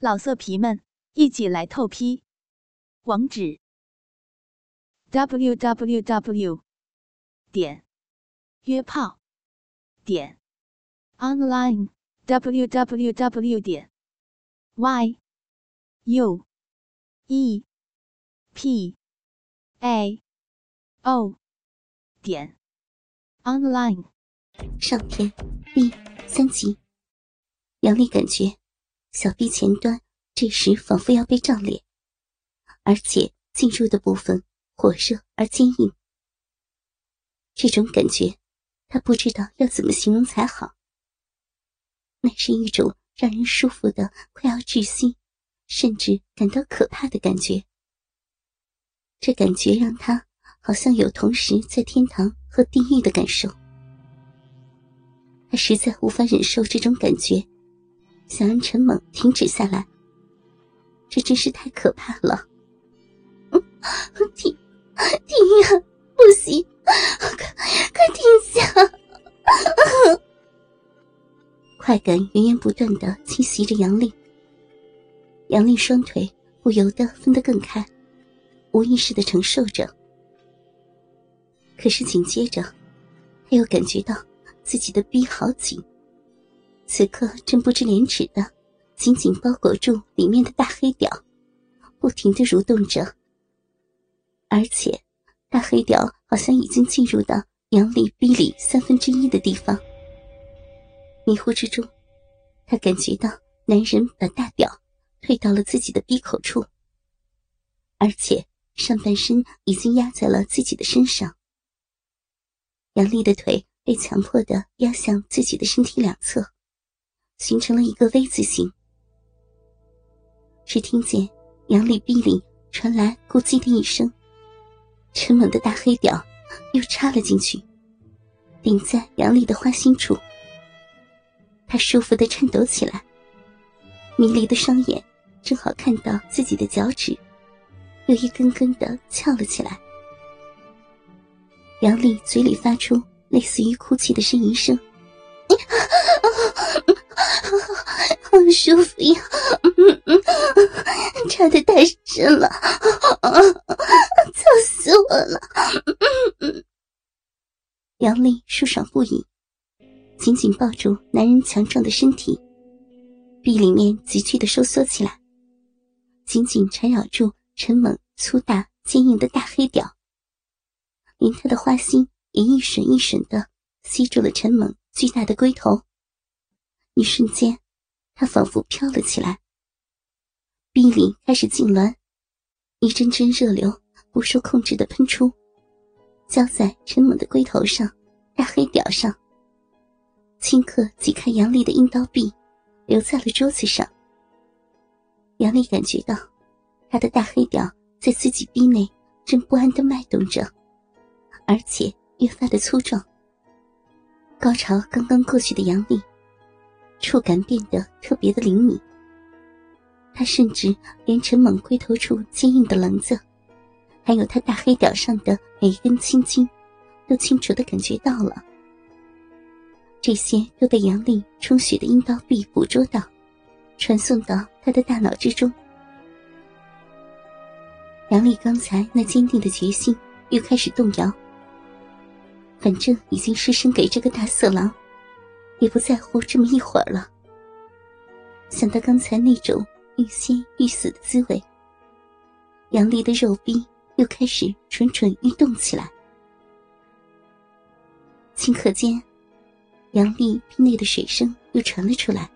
老色皮们，一起来透批！网址：w w w 点约炮点 online w w w 点 y u e p a o 点 online。上篇第三集，杨丽感觉。小臂前端这时仿佛要被胀裂，而且进入的部分火热而坚硬。这种感觉，他不知道要怎么形容才好。那是一种让人舒服的快要窒息，甚至感到可怕的感觉。这感觉让他好像有同时在天堂和地狱的感受。他实在无法忍受这种感觉。想让陈猛停止下来，这真是太可怕了！停，停呀！不行，快快停下！快感源源不断的侵袭着杨丽，杨丽双腿不由得分得更开，无意识的承受着。可是紧接着，他又感觉到自己的逼好紧。此刻正不知廉耻的紧紧包裹住里面的大黑屌，不停的蠕动着。而且，大黑屌好像已经进入到杨丽逼里三分之一的地方。迷糊之中，他感觉到男人把大屌推到了自己的逼口处，而且上半身已经压在了自己的身上。杨丽的腿被强迫的压向自己的身体两侧。形成了一个 V 字形。只听见杨丽臂里传来“咕叽”的一声，沉猛的大黑屌又插了进去，顶在杨丽的花心处。她舒服的颤抖起来，迷离的双眼正好看到自己的脚趾又一根根的翘了起来。杨丽嘴里发出类似于哭泣的呻吟声。好舒服呀！插的太深了，操死我了！杨丽舒爽不已，紧紧抱住男人强壮的身体，臂里面急剧的收缩起来，紧紧缠绕住陈猛粗大坚硬的大黑屌，连他的花心也一吮一吮的吸住了陈猛巨大的龟头。一瞬间，他仿佛飘了起来，臂里开始痉挛，一阵阵热流不受控制的喷出，浇在陈猛的龟头上、大黑屌上，顷刻挤开杨丽的阴道壁，留在了桌子上。杨丽感觉到，他的大黑屌在自己臂内正不安的脉动着，而且越发的粗壮。高潮刚刚过去的杨丽。触感变得特别的灵敏，他甚至连陈猛龟头处坚硬的棱子，还有他大黑屌上的每一根青筋，都清楚的感觉到了。这些都被杨丽充血的阴道壁捕捉到，传送到他的大脑之中。杨丽刚才那坚定的决心又开始动摇，反正已经失身给这个大色狼。也不在乎这么一会儿了。想到刚才那种欲仙欲死的滋味，杨丽的肉壁又开始蠢蠢欲动起来。顷刻间，杨丽壁内的水声又传了出来。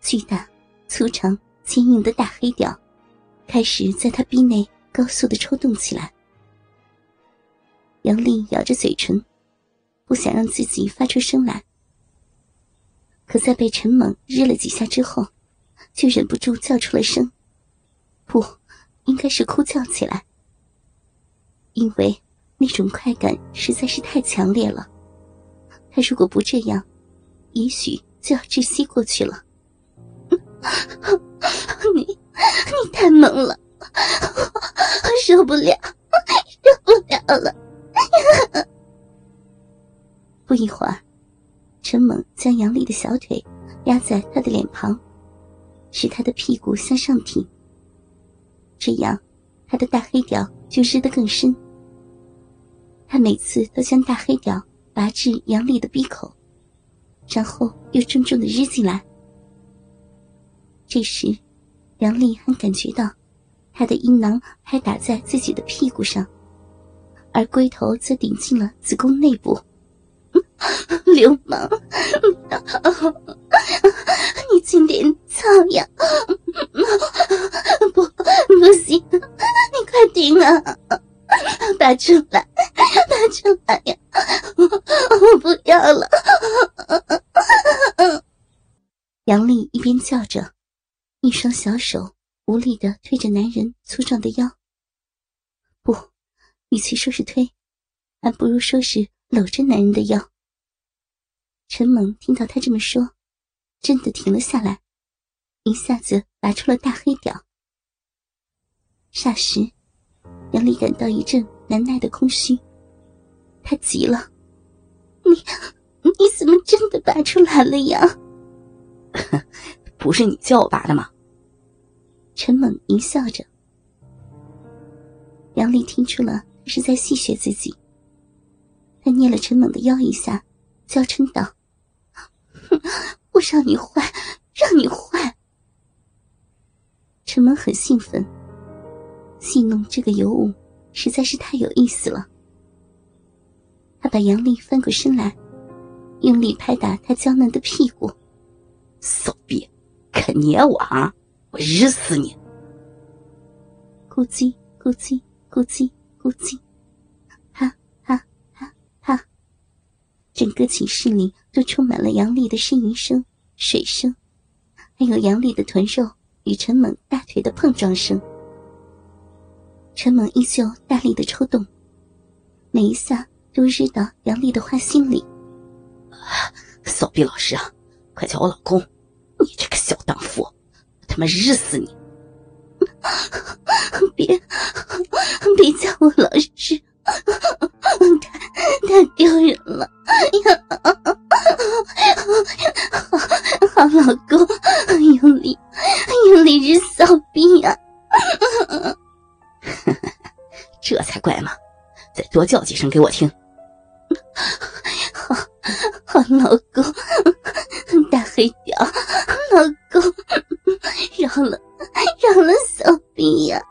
巨大、粗长、坚硬的大黑屌开始在她壁内高速的抽动起来。杨丽咬着嘴唇。不想让自己发出声来，可在被陈猛日了几下之后，就忍不住叫出了声，不，应该是哭叫起来。因为那种快感实在是太强烈了，他如果不这样，也许就要窒息过去了。你，你太猛了，我 受不了，受不了了。不一会儿，陈猛将杨丽的小腿压在他的脸庞，使她的屁股向上挺，这样他的大黑屌就湿得更深。他每次都将大黑屌拔至杨丽的鼻口，然后又重重的日进来。这时，杨丽还感觉到他的阴囊拍打在自己的屁股上，而龟头则顶进了子宫内部。流氓！你轻点操呀！不，不行！你快停啊！拔出来，拔出来呀！我不要了！杨丽一边叫着，一双小手无力的推着男人粗壮的腰。不，与其说是推，还不如说是搂着男人的腰。陈猛听到他这么说，真的停了下来，一下子拔出了大黑屌。霎时，杨丽感到一阵难耐的空虚，他急了：“你，你怎么真的拔出来了呀？”“ 不是你叫我拔的吗？”陈猛淫笑着。杨丽听出了他是在戏谑自己，他捏了陈猛的腰一下。娇嗔道：“我让你坏，让你坏。”陈猛很兴奋，戏弄这个尤物实在是太有意思了。他把杨丽翻过身来，用力拍打她娇嫩的屁股。“骚逼，敢捏我啊！我日死你！”咕叽咕叽咕叽咕叽。整个寝室里都充满了杨丽的呻吟声、水声，还有杨丽的臀肉与陈猛大腿的碰撞声。陈猛依旧大力的抽动，每一下都日到杨丽的花心里。骚逼老师啊，快叫我老公！你这个小荡妇，我他妈日死你！别，别叫我老师！太太丢人了！好老公，用力，用力日骚逼呀！这才怪嘛！再多叫几声给我听。好，好老公，大黑屌，老公，饶了，饶了骚逼呀！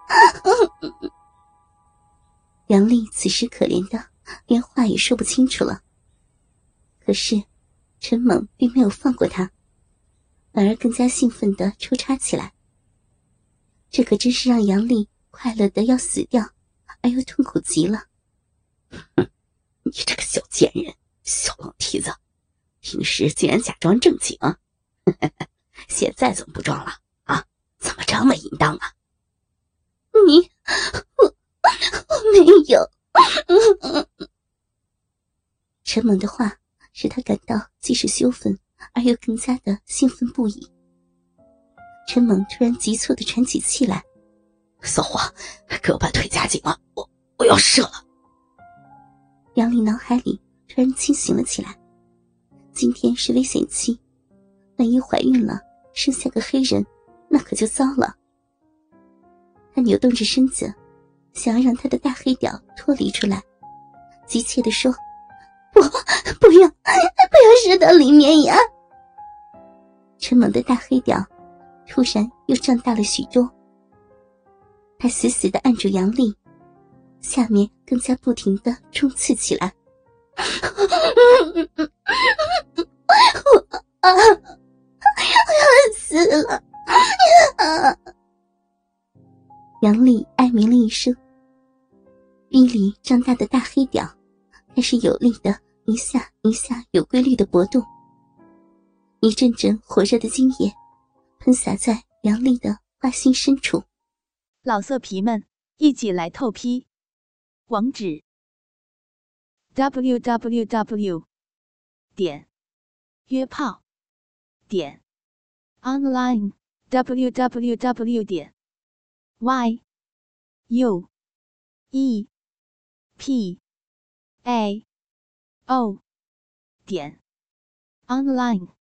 杨丽此时可怜的连话也说不清楚了。可是，陈猛并没有放过她，反而更加兴奋的抽插起来。这可真是让杨丽快乐的要死掉，而又痛苦极了。哼，你这个小贱人，小老蹄子，平时竟然假装正经，现在怎么不装了啊？怎么这么淫荡啊？你，我。我没有。陈猛的话使他感到既是羞愤，而又更加的兴奋不已。陈猛突然急促的喘起气来：“骚货，给我把腿夹紧了，我我要射了。”杨丽脑海里突然清醒了起来。今天是危险期，万一怀孕了，生下个黑人，那可就糟了。她扭动着身子。想要让他的大黑屌脱离出来，急切的说：“不，不要，不要射到里面呀！”陈猛的大黑屌突然又胀大了许多，他死死的按住杨丽，下面更加不停的冲刺起来。我要死了！杨丽哀鸣了一声。逼里张大的大黑屌开始有力的一下一下有规律的搏动，一阵阵火热的精液喷洒在杨丽的花心深处。老色皮们一起来透批，网址：w w w 点约炮点 online w w w 点 y u e p a o 点 online。